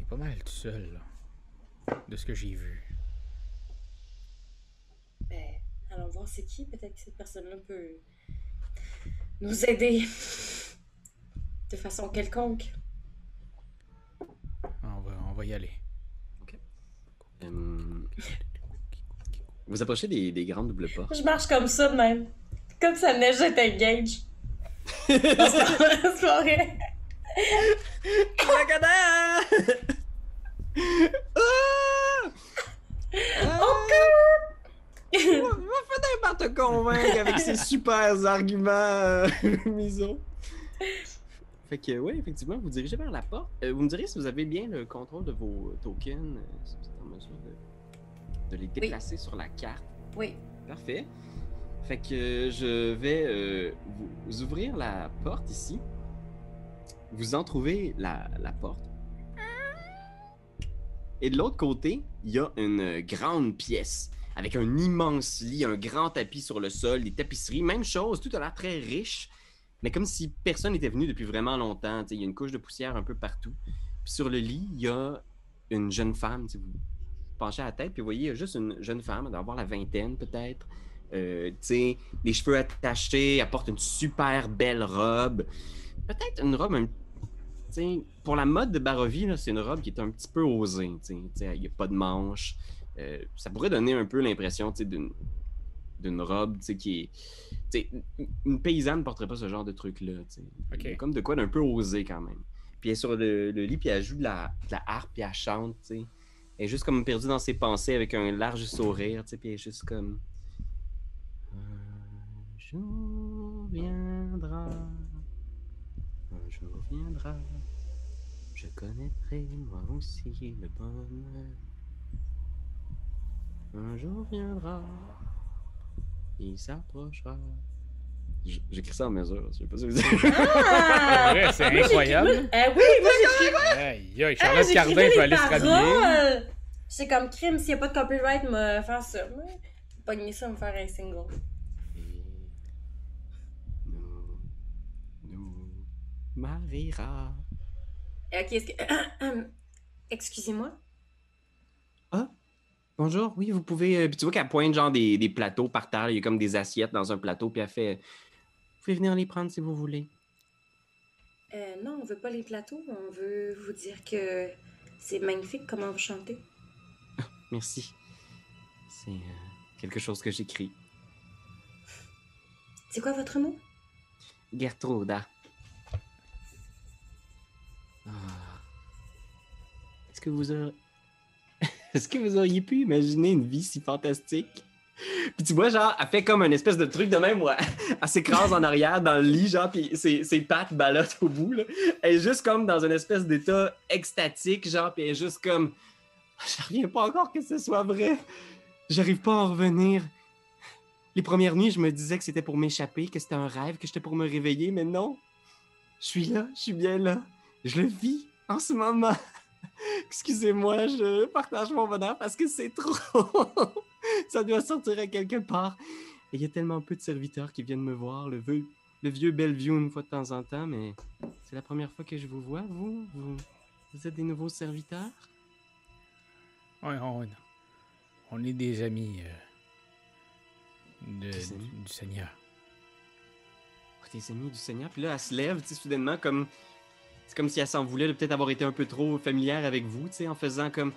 est pas mal tout seul, là. De ce que j'ai vu. Ben, allons voir c'est qui. Peut-être que cette personne-là peut nous aider *laughs* de façon quelconque on va y aller. Ok. Hum, vous approchez des, des, grandes doubles portes. Je marche comme ça de même. Comme ça neige, j'étais gage. C'est vrai. Ah! Ok! Va finir par te convaincre avec ces super arguments, euh, Miso. Fait que, oui, effectivement, vous dirigez vers la porte. Euh, vous me direz si vous avez bien le contrôle de vos tokens, euh, si vous êtes en mesure de, les déplacer sur la carte. Oui. Parfait. Fait que je vais euh, vous, ouvrir la porte ici. Vous en trouvez la, la porte. Et de l'autre côté, il y a une grande pièce avec un immense lit, un grand tapis sur le sol, des tapisseries. Même chose, tout a l'air très riche mais comme si personne n'était venu depuis vraiment longtemps. Il y a une couche de poussière un peu partout. Puis sur le lit, il y a une jeune femme. Vous penchez à la tête, puis vous voyez, il y a juste une jeune femme, elle doit avoir la vingtaine peut-être. Euh, les cheveux attachés, elle porte une super belle robe. Peut-être une robe un pour la mode de Barovie, c'est une robe qui est un petit peu osée. Il n'y a pas de manches. Euh, ça pourrait donner un peu l'impression d'une d'une robe, qui est. une paysanne ne porterait pas ce genre de truc-là. Okay. Comme de quoi d'un peu osé quand même. Puis elle est sur le, lit, puis elle joue de la, la harpe, puis elle chante, tu sais. Elle est juste comme perdue dans ses pensées avec un large sourire, puis elle est juste comme. Un jour viendra. Un jour viendra. Je connaîtrai moi aussi le bonheur. Un jour viendra il s'approchera. J'écris ça en mesure, je sais pas si vous ah! *laughs* c'est incroyable. Eh oui, moi j'écris. Aïe, aïe, Charlotte ah, Cardin peut aller se rhabiller. C'est comme crime, s'il n'y a pas de copyright, me faire ça. Pas gagner ça, me faire un single. nous, nous mariera. Ok, est-ce que. *clears throat* Excusez-moi. Ah? Bonjour, oui, vous pouvez. Euh, puis tu vois qu'elle pointe genre des, des, plateaux par terre. Il y a comme des assiettes dans un plateau. Puis elle fait Vous pouvez venir les prendre si vous voulez. Euh, non, on veut pas les plateaux. On veut vous dire que c'est magnifique comment vous chantez. merci. C'est euh, quelque chose que j'écris. C'est quoi votre nom? Gertruda. Ah. *laughs* Est-ce que vous auriez pu imaginer une vie si fantastique? Puis tu vois, genre, elle fait comme un espèce de truc de même où elle, s'écrase en arrière dans le lit, genre, puis ses, pattes ballottent au bout. Là. Elle est juste comme dans une espèce d'état extatique, genre, puis elle est juste comme. Je reviens pas encore que ce soit vrai. J'arrive pas à en revenir. Les premières nuits, je me disais que c'était pour m'échapper, que c'était un rêve, que j'étais pour me réveiller, mais non. Je suis là, je suis bien là. Je le vis en ce moment. *laughs* Excusez-moi, je partage mon bonheur parce que c'est trop. *laughs* Ça doit sortir à quelque part. Et il y a tellement peu de serviteurs qui viennent me voir, le vieux, le vieux Bellevue une fois de temps en temps, mais c'est la première fois que je vous vois, vous. Vous, vous êtes des nouveaux serviteurs? Ouais, on, on est des amis euh, de- Des amis? du, du Seigneur. Oh, des amis du Seigneur. Puis là, elle se lève, tu sais, soudainement, comme. C'est comme si elle s'en voulait de peut-être avoir été un peu trop familière avec vous, tu sais, en faisant comme.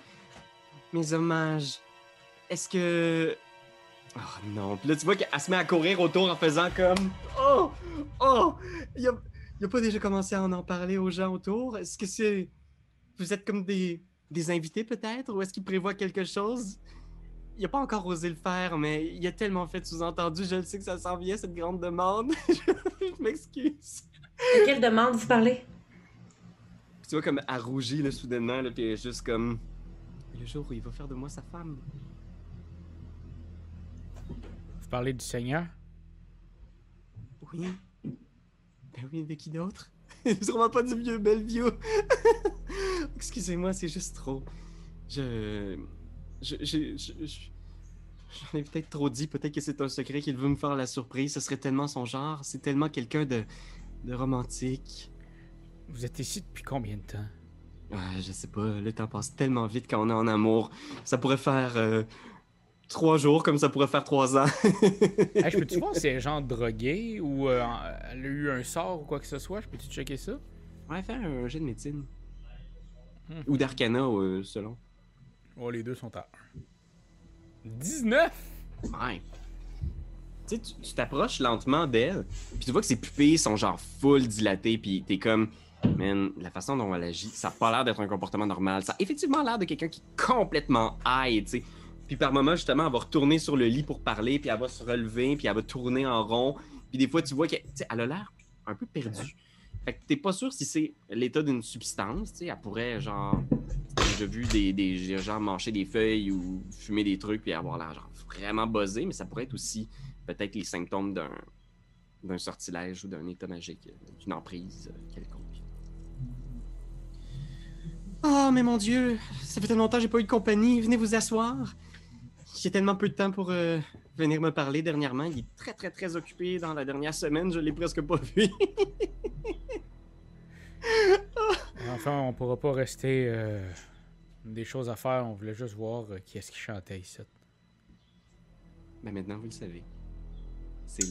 Mes hommages. Est-ce que. Oh non. Puis là, tu vois qu'elle se met à courir autour en faisant comme. Oh! Oh! Il il a pas déjà commencé à en, parler aux gens autour? Est-ce que c'est. Vous êtes comme des, des invités peut-être? Ou est-ce qu'il prévoit quelque chose? Il a pas encore osé le faire, mais il a tellement fait sous-entendu. Je le sais que ça s'en vient, cette grande demande. *laughs* je m'excuse. De quelle demande vous parlez? Puis tu vois comme elle rougit là, soudainement, là, puis elle est juste comme. Le jour où il va faire de moi sa femme. Vous parlez du Seigneur? Oui. Ben oui, de qui d'autre? *laughs* Sûrement pas du vieux Bellevue. *laughs* Excusez-moi, c'est juste trop. Je. Je. je, je- je- J'en ai peut-être trop dit, peut-être que c'est un secret qu'il veut me faire la surprise. Ce serait tellement son genre. C'est tellement quelqu'un de. de romantique. Vous êtes ici depuis combien de temps? Je sais pas, le temps passe tellement vite quand on est en amour. Ça pourrait faire euh, trois jours comme ça pourrait faire trois ans. *laughs* Hey, je peux-tu voir si elle est genre droguée ou euh, elle a eu un sort ou quoi que ce soit? Je peux-tu checker ça? Ouais, faire un jet de médecine. Hmm. Ou d'arcana, euh, selon. Oh, les deux sont à 1. 19! Ouais. Tu sais, tu- tu t'approches lentement d'elle, puis tu vois que ses pupilles sont genre full dilatées, puis t'es comme, man, la façon dont elle agit, ça a pas l'air d'être un comportement normal. Ça a effectivement l'air de quelqu'un qui est complètement high, tu sais. Puis par moment, justement, elle va retourner sur le lit pour parler, puis elle va se relever, puis elle va tourner en rond. Puis des fois, tu vois qu'elle elle a l'air un peu perdue. Fait que t'es pas sûr si c'est l'état d'une substance, tu sais. Elle pourrait, genre, j'ai vu des, des gens manger des feuilles ou fumer des trucs, puis avoir l'air, genre, vraiment buzzé, mais ça pourrait être aussi peut-être les symptômes d'un d'un sortilège ou d'un état magique, d'une emprise euh, quelconque. Oh, mais mon Dieu, ça fait tellement longtemps que j'ai pas eu de compagnie. Venez vous asseoir. J'ai tellement peu de temps pour euh, venir me parler dernièrement. Il est très, très, très occupé dans la dernière semaine. Je l'ai presque pas vu. *laughs* Enfin, on pourra pas rester euh, des choses à faire. On voulait juste voir euh, qui est-ce qui chantait ici. Mais maintenant, vous le savez.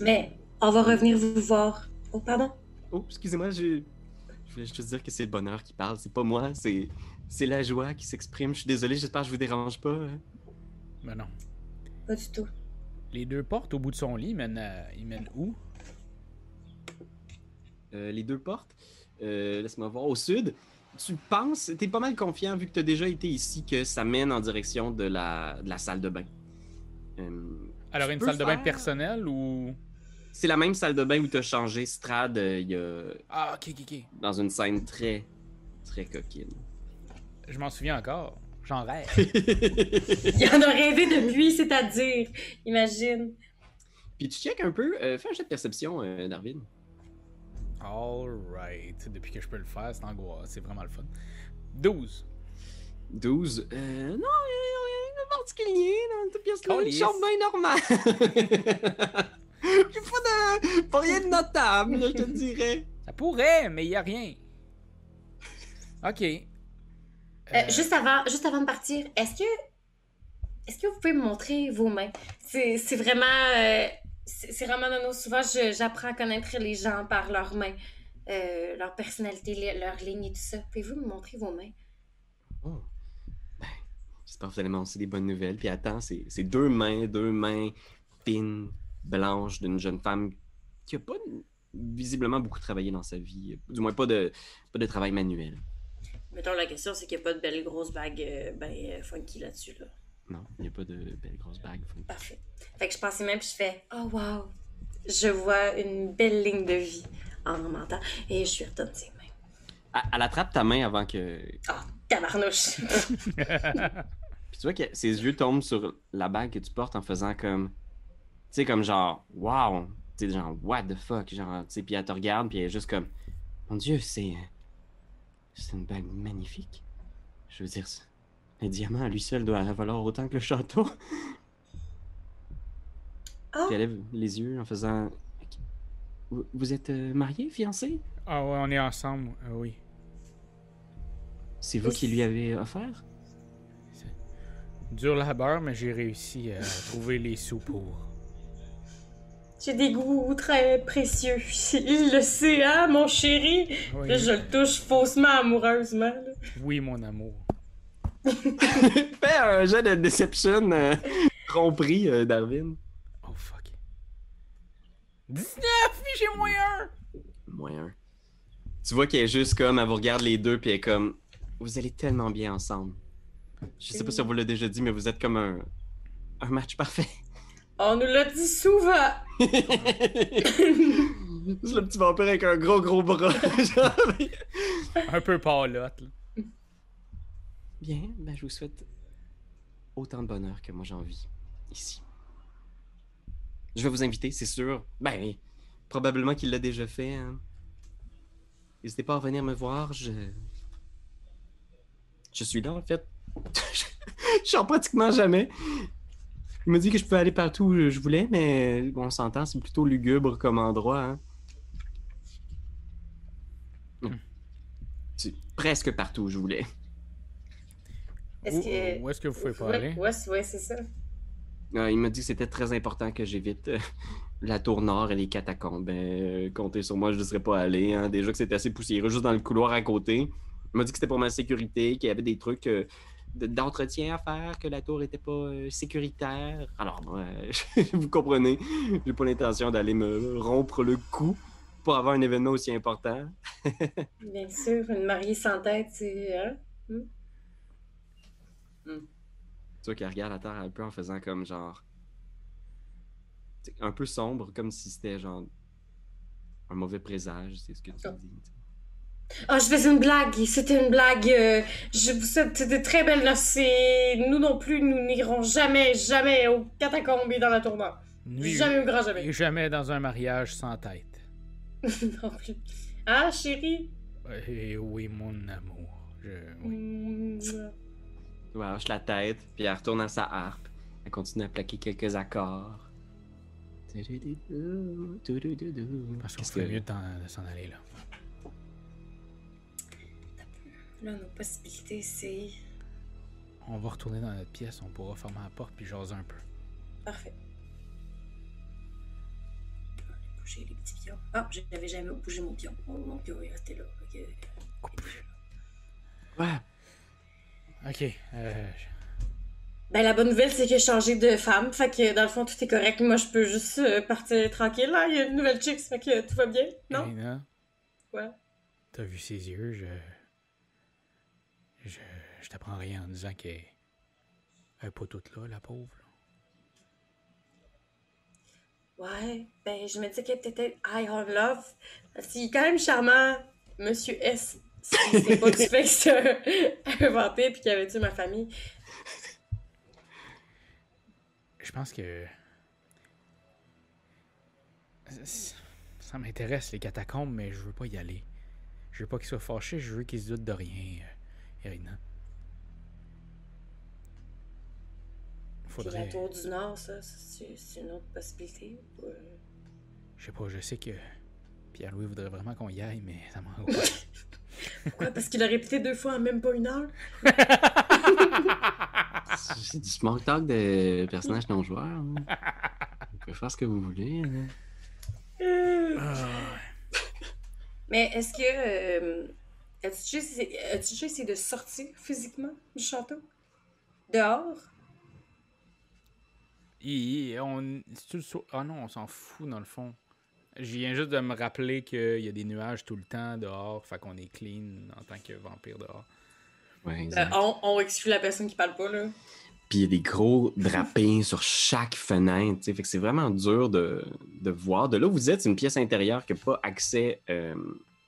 Mais on va revenir vous voir. Oh, pardon? Oh, excusez-moi, je... je voulais juste dire que c'est le bonheur qui parle. C'est pas moi, c'est c'est la joie qui s'exprime. Je suis désolé, j'espère que je vous dérange pas. hein. Mais non. Pas du tout. Les deux portes au bout de son lit mènent, à- ils mènent où? Euh, les deux portes. Euh, Laisse-moi voir. Au sud, tu penses, t'es pas mal confiant vu que tu as déjà été ici que ça mène en direction de la, de la salle de bain. Euh, Alors, une salle de bain personnelle ou. C'est la même salle de bain où tu as changé Strad euh, il y a, Ah, ok, ok, ok. dans une scène très, très coquine. Je m'en souviens encore. J'en rêve. *laughs* Il en a rêvé depuis, c'est-à-dire. Imagine. Puis tu check un peu, euh, fais un jet de perception, euh, Darwin. Alright. Depuis que je peux le faire, c'est angoissant. C'est vraiment le fun. 12. 12. Euh, non, rien de particulier dans cette pièce-là. Une chambre bien normale. *laughs* Pas, rien de notable, là, je te dirais. Ça pourrait, mais il y a rien. Ok. Euh, Euh, juste, avant, juste avant de partir, est-ce que. Est-ce que vous pouvez me montrer vos mains? C'est c'est vraiment. euh, c'est c'est vraiment nos. Souvent, je- j'apprends à connaître les gens par leurs mains, euh, leur personnalité, leurs lignes et tout ça. Pouvez-vous me montrer vos mains? Oh. Ben, j'espère que vous allez m'annoncer des bonnes nouvelles. Puis attends, c'est c'est deux mains, deux mains fines, blanches d'une jeune femme qui a pas visiblement beaucoup travaillé dans sa vie. Du moins, pas de, pas de travail manuel. Mettons, la question, c'est qu'il n'y a pas de belle grosse bague euh, ben euh, funky là-dessus. Là. Non, il n'y a pas de belle grosse bague. Parfait. Fait que je pense même, puis je fais Oh wow, je vois une belle ligne de vie en remontant. Et je suis retournée ses mains. Elle, attrape ta main avant que. Ah, oh, tabarnouche! *laughs* puis tu vois que ses yeux tombent sur la bague que tu portes en faisant comme. Tu sais, comme genre, wow! Sais, genre, what the fuck? Genre, tu sais, puis elle te regarde, puis elle est juste comme, mon Dieu, c'est. C'est une bague magnifique. Je veux dire, un diamant à lui seul doit valoir autant que le château. *laughs* Oh. elle lève les yeux en faisant. Vous, êtes euh, marié, fiancé? Ah ouais, on est ensemble, euh, oui. C'est vous qui lui avez offert? Dur labeur, mais j'ai réussi à trouver les sous pour. J'ai des goûts très précieux. *laughs* Il le sait, hein, mon chéri? je le touche faussement amoureusement. Oui, mon amour. *laughs* Fais un jeu de Deception euh, compris, euh, Darwin. Oh fuck. 19, j'ai moyen! Moyen. Tu vois qu'elle est juste comme, elle vous regarde les deux, puis elle est comme, vous allez tellement bien ensemble. Je sais pas si on vous l'a déjà dit, mais vous êtes comme un, un match parfait. On nous l'a dit souvent! C'est le petit vampire avec un gros gros bras. *laughs* un peu palote. Bien, ben je vous souhaite autant de bonheur que moi j'ai envie ici. Je vais vous inviter, c'est sûr. Ben, probablement qu'il l'a déjà fait. Hein. N'hésitez pas à venir me voir. Je. Je suis là, en fait. *laughs* je sors pratiquement jamais. Il m'a dit que je pouvais aller partout où je voulais, mais on s'entend, c'est plutôt lugubre comme endroit. Hein. Hmm. C'est presque partout où je voulais. Est-ce que... Où est-ce que vous pouvez parler? Ouais, ouais, c'est ça. Ah, il m'a dit que c'était très important que j'évite euh, *laughs* la tour nord et les catacombes. Ben, euh, comptez sur moi, je ne serais pas allé. Hein. Déjà que c'était assez poussiéreux juste dans le couloir à côté. Il m'a dit que c'était pour ma sécurité, qu'il y avait des trucs euh, d'entretien à faire, que la tour n'était pas euh, sécuritaire? Alors, *laughs* vous comprenez, j'ai pas l'intention d'aller me rompre le cou pour avoir un événement aussi important. *laughs* Bien sûr, une mariée sans tête, c'est. Hein? Hmm? Hmm. Tu vois qu'elle regarde la terre un peu en faisant comme genre. Un peu sombre, comme si c'était genre. Un mauvais présage, c'est ce que tu oh. dis. Ah, je faisais une blague. C'était une blague. Euh, je vous souhaite de très belles noces et nous non plus, nous n'irons jamais, jamais au catacombes et dans la tournoi. jamais au grand jamais. Et jamais dans un mariage sans tête. *laughs* non plus. Ah, chérie? Eh oui, mon amour. Je... Oui. Mmh. Elle lâche la tête, puis elle retourne à sa harpe. Elle continue à plaquer quelques accords. Parce qu'on ferait mieux de s'en aller là. Là, nos possibilités, c'est. On va retourner dans notre pièce, on pourra fermer la porte puis jaser un peu. Parfait. Je vais bouger les petits pions. Ah, j'avais jamais bougé mon pion. mon pion est resté là. Ouais. Ok. Euh... Ben, la bonne nouvelle, c'est que j'ai changé de femme. Fait que, dans le fond, tout est correct. Moi, je peux juste euh, partir tranquille. Là. Il y a une nouvelle chick, fait que tout va bien. Non? Ouais. T'as vu ses yeux? Je. Je, je t'apprends rien en disant qu'elle n'est pas toute là, la pauvre. Ouais, ben je me dis qu'elle est peut-être love. Parce qu'il est quand même charmant, Monsieur S. C'est pas *laughs* du fait que c'est inventé puis qu'il avait tué ma famille. Je pense que. Ça m'intéresse, les catacombes, mais je veux pas y aller. Je veux pas qu'il soit fâché, je veux qu'il se doute de rien. Faudrait... la tour du Nord, ça, c'est une autre possibilité? Euh? Je sais pas, je sais que Pierre-Louis voudrait vraiment qu'on y aille, mais ça m'en *laughs* Pourquoi? Parce qu'il a répété deux fois en même pas une heure? c'est du small talk de personnages non joueurs. Hein. Vous pouvez faire ce que vous voulez. Hein. Ah. Mais est-ce que... Euh, As-tu déjà, essayé de sortir physiquement du château? Dehors? on... Ah non, on s'en fout dans le fond. Je viens juste de me rappeler qu'il y a des nuages tout le temps dehors, fait qu'on est clean en tant que vampire dehors. Ouais, euh, on, exclut la personne qui parle pas, là. Puis il y a des gros drapés sur chaque fenêtre. Fait que c'est vraiment dur de, de, voir. De là où vous êtes, c'est une pièce intérieure qui n'a pas accès euh,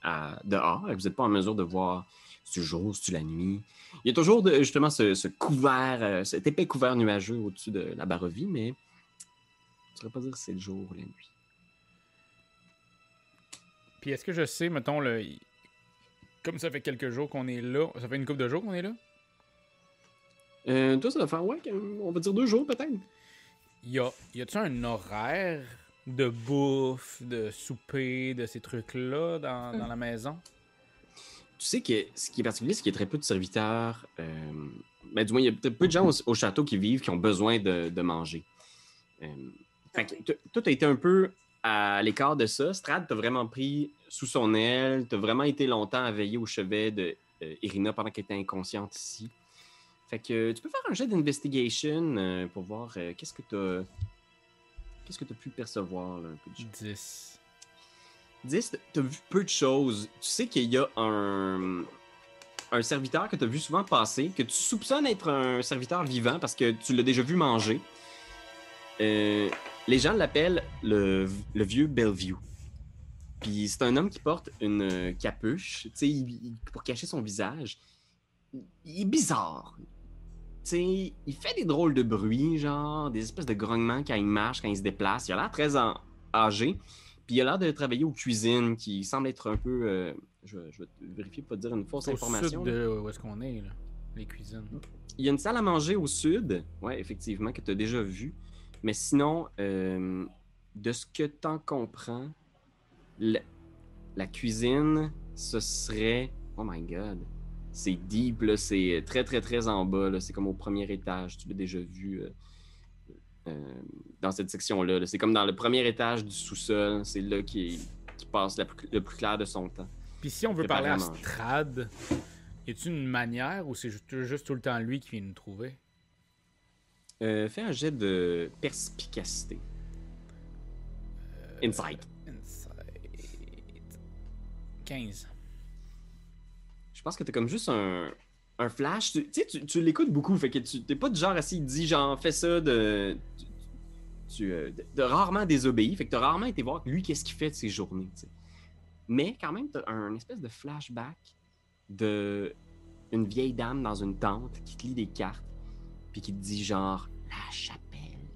à dehors. Vous n'êtes pas en mesure de voir si jour, si la nuit. Il y a toujours de, justement ce, couvert, euh, cet épais couvert nuageux au-dessus de la barovie, mais je ne saurais pas dire si c'est le jour ou la nuit. Puis est-ce que je sais, mettons, le... comme ça fait quelques jours qu'on est là, ça fait une couple de jours qu'on est là? Euh, toi, ça va faire, ouais, on va dire deux jours peut-être. Y a, y a-tu un horaire de bouffe, de souper, de ces trucs-là dans, dans, la maison? Tu sais que ce qui est particulier, c'est qu'il y a très peu de serviteurs. Euh, ben, du moins, il y a peu de gens au, château qui vivent qui ont besoin de, de manger. Euh, fait toi, tu as été un peu à l'écart de ça. Strad t'a vraiment pris sous son aile, t'as vraiment été longtemps à veiller au chevet de Irina pendant qu'elle était inconsciente ici. Fait que tu peux faire un jet d'investigation euh, pour voir euh, qu'est-ce que tu as. Qu'est-ce que tu as pu percevoir là, un peu 10. 10, tu as vu peu de choses. Tu sais qu'il y a un, un serviteur que tu as vu souvent passer, que tu soupçonnes être un serviteur vivant parce que tu l'as déjà vu manger. Euh, les gens l'appellent le, le, vieux Bellevue. Puis c'est un homme qui porte une capuche, tu sais, pour cacher son visage. Il est bizarre il fait des drôles de bruits, genre des espèces de grognements quand il marche, quand il se déplace. Il a l'air très âgé. Puis il a l'air de travailler aux cuisines, qui semble être un peu. Euh, je, vais vérifier pour pas dire une fausse information. Au sud de où est-ce qu'on est, là, les cuisines. Il y a une salle à manger au sud, ouais, effectivement, que tu as déjà vu. Mais sinon, euh, de ce que tu en comprends, la cuisine, ce serait. Oh my god c'est deep, c'est très, très, très en bas. C'est comme au premier étage. Tu l'as déjà vu euh, euh, dans cette section-là. c'est comme dans le premier étage du sous-sol. C'est là qui, passe le plus clair de son temps. Puis si on veut parler à Strad, y a-t-il une manière ou c'est juste, tout le temps lui qui vient nous trouver? Euh, fais un jet de perspicacité. Insight. Insight. 15 je pense que t'as comme juste un, flash. Tu sais, tu, l'écoutes beaucoup, fait que tu t'es pas du genre assis, dit genre, fais ça de. Tu, euh, rarement désobéi, fait que t'as rarement été voir lui qu'est-ce qu'il fait de ses journées, Mais quand même, t'as un espèce de flashback de une vieille dame dans une tente qui te lit des cartes, puis qui te dit genre, la chapelle,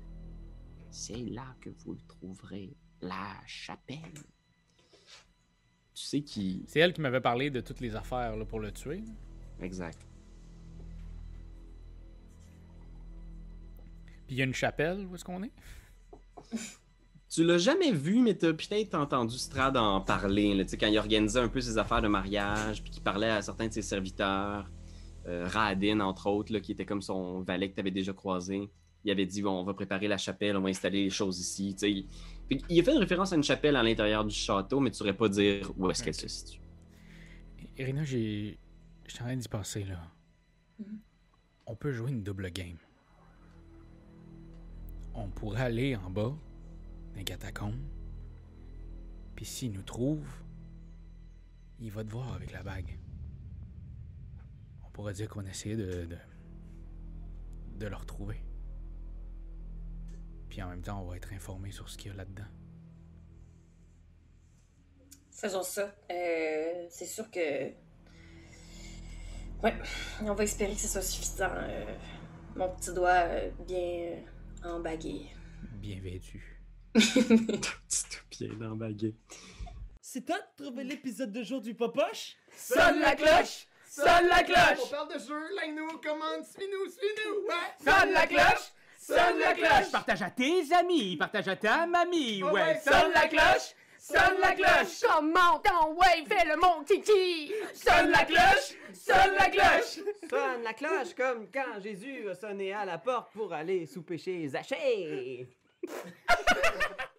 c'est là que vous le trouverez, la chapelle tu sais qui. C'est elle qui m'avait parlé de toutes les affaires là, pour le tuer. Exact. Puis il y a une chapelle, où est-ce qu'on est? tu l'as jamais vu, mais t'as peut-être entendu Strad en parler, là, quand il organisait un peu ses affaires de mariage, puis qu'il parlait à certains de ses serviteurs, euh, Radin, entre autres, là, qui était comme son valet que t'avais déjà croisé. Il avait dit, bon, on va préparer la chapelle, on va installer les choses ici. il a fait une référence à une chapelle à l'intérieur du château, mais tu saurais pas dire où est-ce qu'elle se situe. Irina, j'ai. Je suis en train d'y passer, là. Mm-hmm. On peut jouer une double game. On pourrait aller en bas, dans les catacombes. Puis s'il nous trouve, il va te voir avec la bague. On pourrait dire qu'on essaie de, de, de le retrouver. Puis en même temps, on va être informé sur ce qu'il y a là-dedans. Faisons ça. Euh, c'est sûr que. Ouais, on va espérer que ce soit suffisant. Euh, mon petit doigt euh, bien embagué. Bien vêtu. bien embagué. C'est toi de trouver l'épisode de jour du Popoche? Sonne la cloche! Sonne la cloche! On parle de jeu, like-nous, commande, suis-nous, suis-nous! Sonne la cloche! Sonne la cloche! Partage à tes amis, partage à ta mamie, ouais. Sonne la cloche! Sonne la cloche! Comment ton ouais, fais le mon kiki! Sonne la cloche! Sonne la cloche! Sonne la cloche comme quand Jésus a sonné à la porte pour aller sous péché Zachée! *laughs*